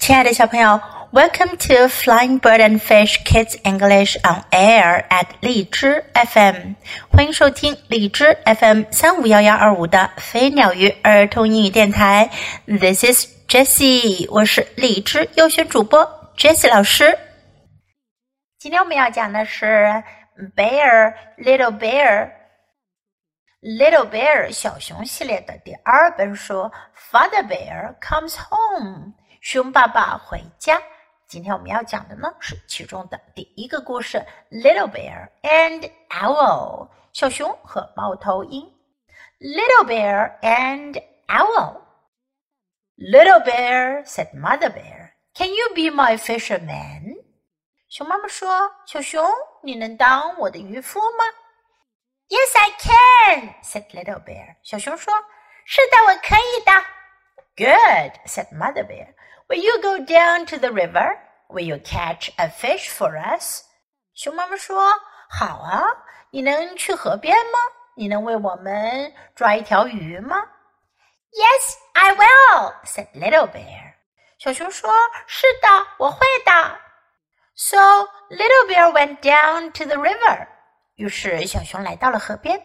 亲爱的小朋友，Welcome to Flying Bird and Fish Kids English on Air at 荔枝 FM，欢迎收听荔枝 FM 三五幺幺二五的飞鸟鱼儿童英语电台。This is Jessie，我是荔枝优选主播 Jessie 老师。今天我们要讲的是 Bear Little Bear。Little Bear 小熊系列的第二本书，Father Bear Comes Home， 熊爸爸回家。今天我们要讲的呢是其中的第一个故事，Little Bear and Owl，小熊和猫头鹰。Little Bear and Owl。Little Bear said Mother Bear, "Can you be my fisherman?" 熊妈妈说：“小熊，你能当我的渔夫吗？” Yes, I can," said Little Bear. 小熊说：“是的，我可以的。” Good, said Mother Bear. Will you go down to the river? Will you catch a fish for us? 熊妈妈说：“好啊，你能去河边吗？你能为我们抓一条鱼吗？”Yes, I will, said Little Bear. 小熊说：“是的，我会的。” So Little Bear went down to the river. 于是小熊来到了河边，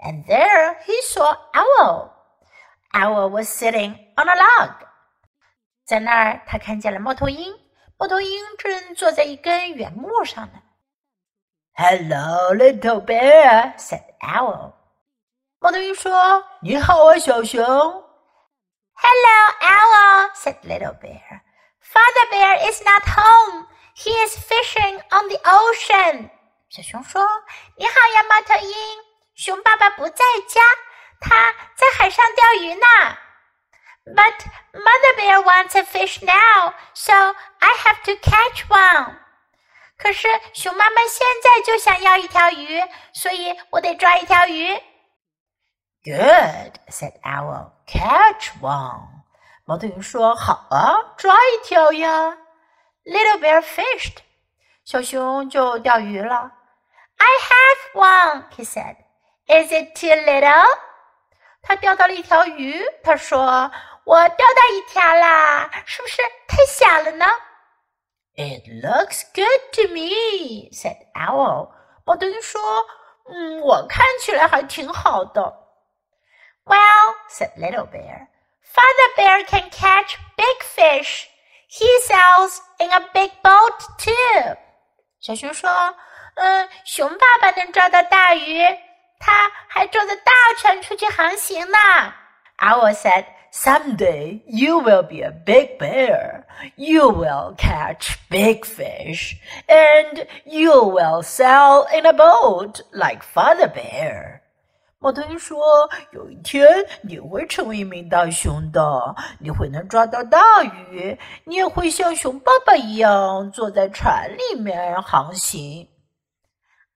and there he saw owl. Owl was sitting on a log. 在那儿，他看见了猫头鹰。猫头鹰正坐在一根圆木上呢。Hello, little bear," said owl. 猫头鹰说：“你好啊，小熊。” Hello, owl," said little bear. "Father bear is not home. He is fishing on the ocean." 小熊说：“你好呀，猫头鹰。熊爸爸不在家，他在海上钓鱼呢。But Mother Bear wants a fish now, so I have to catch one。可是熊妈妈现在就想要一条鱼，所以我得抓一条鱼。Good, said Owl. Catch one。猫头鹰说：“好啊，抓一条呀。” Little Bear fished。小熊就钓鱼了。I have one, he said. Is it too little? 他钓到了一条鱼。他说：“ 我钓到一条啦，是不是太小了呢？”It looks good to me, said Owl. 猫头鹰说：“嗯，我看起来还挺好的。” Well, said Little Bear, Father Bear can catch big fish. He sells in a big boat too. 小熊说。嗯，熊爸爸能抓到大鱼，他还坐着大船出去航行呢。Owl said, "Someday you will be a big bear. You will catch big fish, and you will sail in a boat like Father Bear." 猫头鹰说：“有一天你会成为一名大熊的，你会能抓到大鱼，你也会像熊爸爸一样坐在船里面航行。”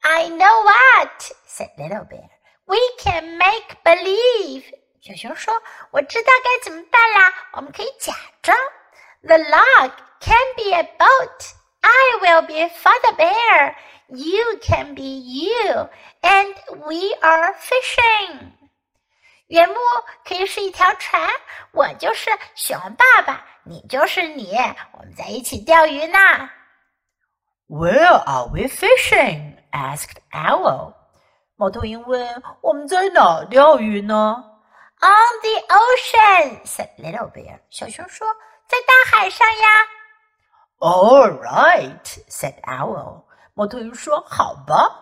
I know what," said Little Bear. "We can make believe." 小熊说：“我知道该怎么办啦，我们可以假装。The log can be a boat. I will be Father Bear. You can be you, and we are fishing." 原木可以是一条船，我就是熊爸爸，你就是你，我们在一起钓鱼呢。Where are we fishing? asked Owl. 猫头鹰问：“我们在哪钓鱼呢 ？”On the ocean, said Little Bear. 小熊说：“在大海上呀。” All right, said Owl. 猫头鹰说：“好吧。”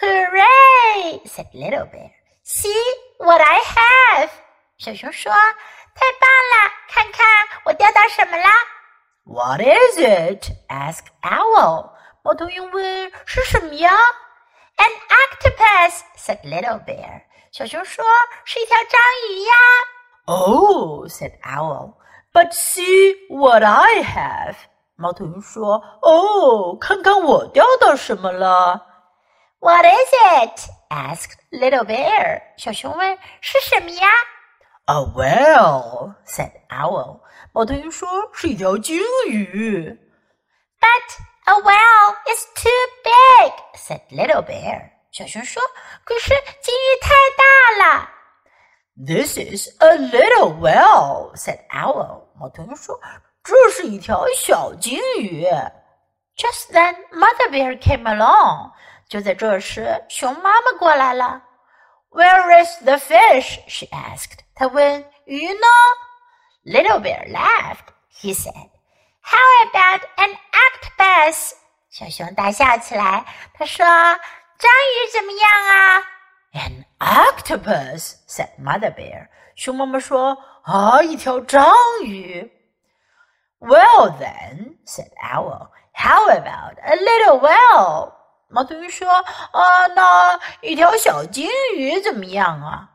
Hooray, said Little Bear. See what I have. 小熊说：“太棒了！看看我钓到什么啦！” What is it? asked Owl. 猫头鹰问：“是什么呀？”An octopus said Little Bear。 小熊说：“是一条章鱼呀。” Oh, said Owl. But see what I have. 猫头鹰说：“哦，看看我钓到什么了。” What is it? asked Little Bear. 小熊问：“是什么呀？”A whale, said Owl. 猫头鹰说：“是一条鲸鱼。” But a whale is too big," said Little Bear. 小熊说：“可是鲸鱼太大了。” This is a little whale," said Owl. 猫头鹰说：“这这是一条小金鱼。Just then, Mother Bear came along. 就在这时，熊妈妈过来了。Where is the fish? she asked. 她问鱼呢？Little Bear laughed. He said, How about an octopus? 小熊大笑起来。他说：“章鱼怎么样啊？”An octopus, said Mother Bear. 熊妈妈说：“啊，一条章鱼。” Well then, said Owl. How about a little whale? 猫头鹰说：“啊，那一条小金鱼怎么样啊？”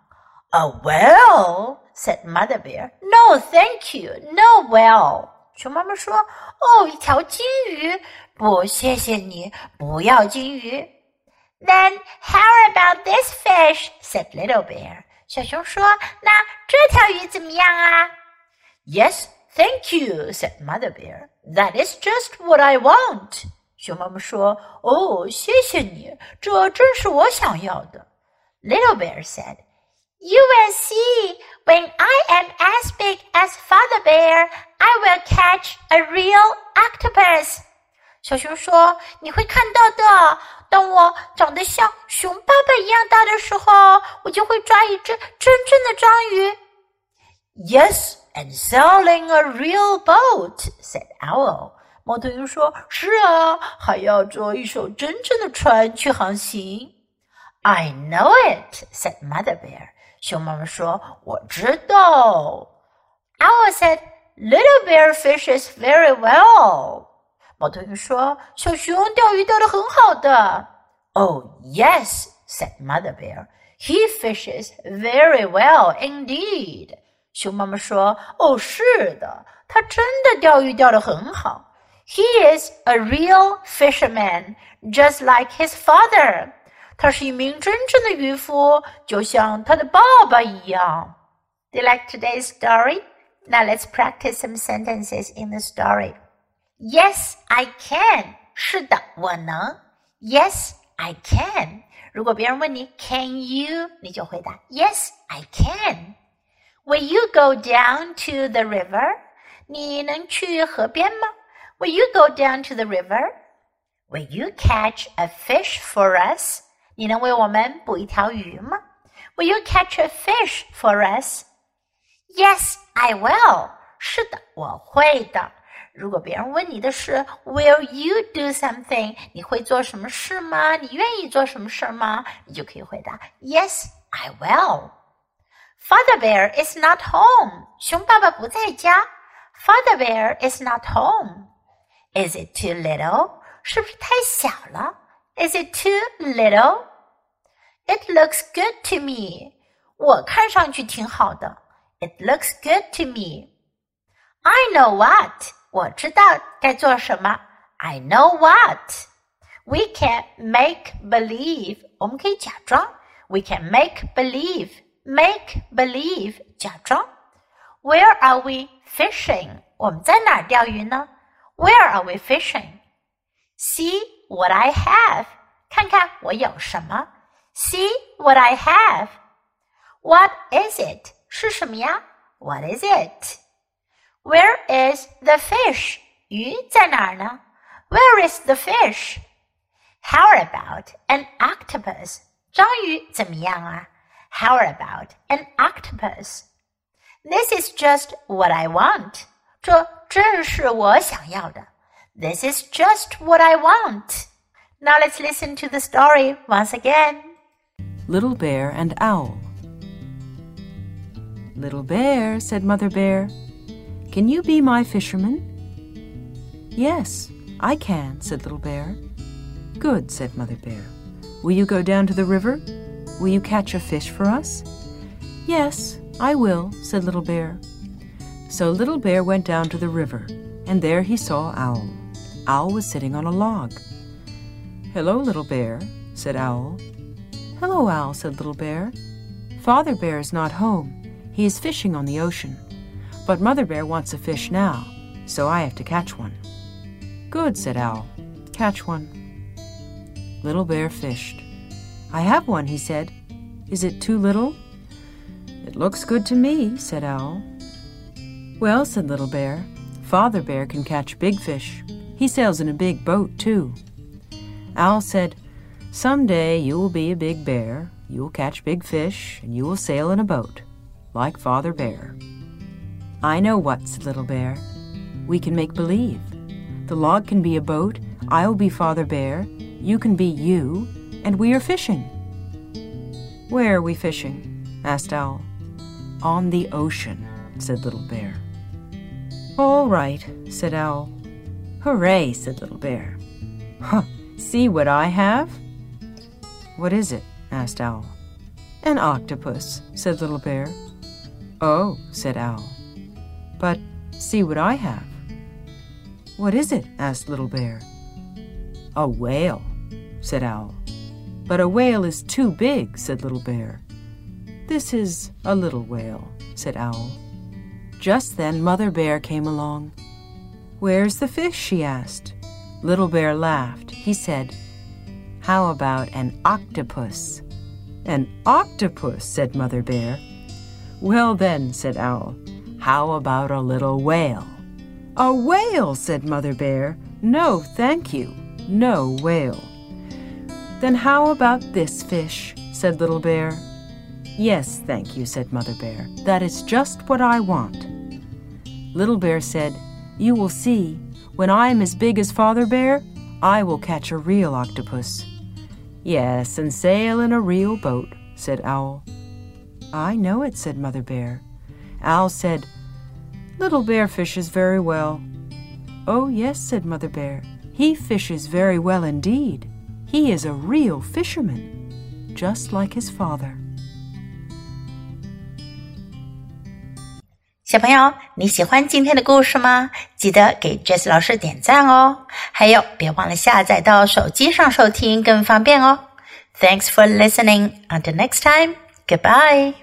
A whale, said Mother Bear. No, thank you, no whale. 熊妈妈说：“哦，一条金鱼，不，谢谢你，不要金鱼。” Then how about this fish? said Little Bear. 小熊说：“那这条鱼怎么样啊？”Yes, thank you, said Mother Bear. That is just what I want. 熊妈妈说：“哦，谢谢你，这正是我想要的。” Little Bear said, "You will see when I am as big as Father Bear, I will catch a real octopus." 小熊说：“你会看到的。当我长得像熊爸爸一样大的时候，我就会抓一只真正的章鱼。” Yes, and sailing a real boat," said Owl. 猫头鹰说：“是啊，还要坐一艘真正的船去航行。” I know it," said Mother Bear. 熊妈妈说：“我知道。” Owl said, "Little bear fishes very well." 猫头鹰说：“小熊钓鱼钓得很好的。” Oh yes," said Mother Bear. "He fishes very well indeed." 熊妈妈说：“哦，是的，他真的钓鱼钓得很好。” He is a real fisherman, just like his father. 他是一名真正的渔夫，就像他的爸爸一样。Do you like today's story? Now let's practice some sentences in the story. Yes, I can. 是的，我能。Yes, I can. 如果别人问你 Can you，你就回答 Yes, I can. Will you go down to the river? 你能去河边吗？Will you go down to the river? Will you catch a fish for us? 你能为我们捕一条鱼吗？Will you catch a fish for us? Yes, I will. 是的，我会的。 如果别人问你的是 Will you do something？你会做什么事吗？你愿意做什么事吗？你就可以回答 Yes, I will. Father Bear is not home. 熊爸爸不在家。Father Bear is not home. Is it too little? 是不是太小了？Is it too little? It looks good to me. 我看上去挺好的。It looks good to me. I know what. 我知道该做什么。I know what. We can make believe. 我们可以假装。We can make believe. Make believe. 假装。Where are we fishing? 我们在哪儿钓鱼呢？where are we fishing? See what I have. 看看我有什么。See what I have. What is it? 是什么呀？What is it? Where is the fish? 鱼在哪儿呢？Where is the fish? How about an octopus? 章鱼怎么样啊？How about an octopus? This is just what I want. 这正是我想要的。This is just what I want. Now let's listen to the story once again. Little Bear and Owl. Little Bear, said Mother Bear, can you be my fisherman? Yes, I can, said Little Bear. Good, said Mother Bear. Will you go down to the river? Will you catch a fish for us? Yes, I will, said Little Bear. So Little Bear went down to the river, and there he saw Owl. Owl was sitting on a log. Hello, Little Bear, said Owl. Hello, Owl, said Little Bear. Father Bear is not home. He is fishing on the ocean. But Mother Bear wants a fish now, so I have to catch one. Good, said Owl. Catch one. Little Bear fished. I have one, he said. Is it too little? It looks good to me, said Owl. Well, said Little Bear, Father Bear can catch big fish. He sails in a big boat, too. Owl said, Some day you will be a big bear, you will catch big fish, and you will sail in a boat, like Father Bear. I know what, said Little Bear. We can make believe. The log can be a boat, I'll be Father Bear, you can be you, and we are fishing. Where are we fishing? asked Owl. On the ocean, said Little Bear. All right, said Owl. Hooray, said Little Bear. Huh, see what I have? What is it? asked Owl. An octopus, said Little Bear. Oh, said Owl. But see what I have. What is it? asked Little Bear. A whale, said Owl. But a whale is too big, said Little Bear. This is a little whale, said Owl. Just then Mother Bear came along. Where's the fish? she asked. Little Bear laughed. He said, How about an octopus? An octopus, said Mother Bear. Well, then, said Owl, how about a little whale? A whale, said Mother Bear. No, thank you. No whale. Then how about this fish? said Little Bear. Yes, thank you, said Mother Bear. That is just what I want. Little Bear said, You will see. When I am as big as Father Bear, I will catch a real octopus. Yes, and sail in a real boat, said Owl. I know it, said Mother Bear. Owl said, Little Bear fishes very well. Oh, yes, said Mother Bear. He fishes very well indeed. He is a real fisherman, just like his father. 小朋友，你喜欢今天的故事吗？记得给 Jess 老师点赞哦！还有，别忘了下载到手机上收听，更方便哦。Thanks for listening. Until next time. Goodbye.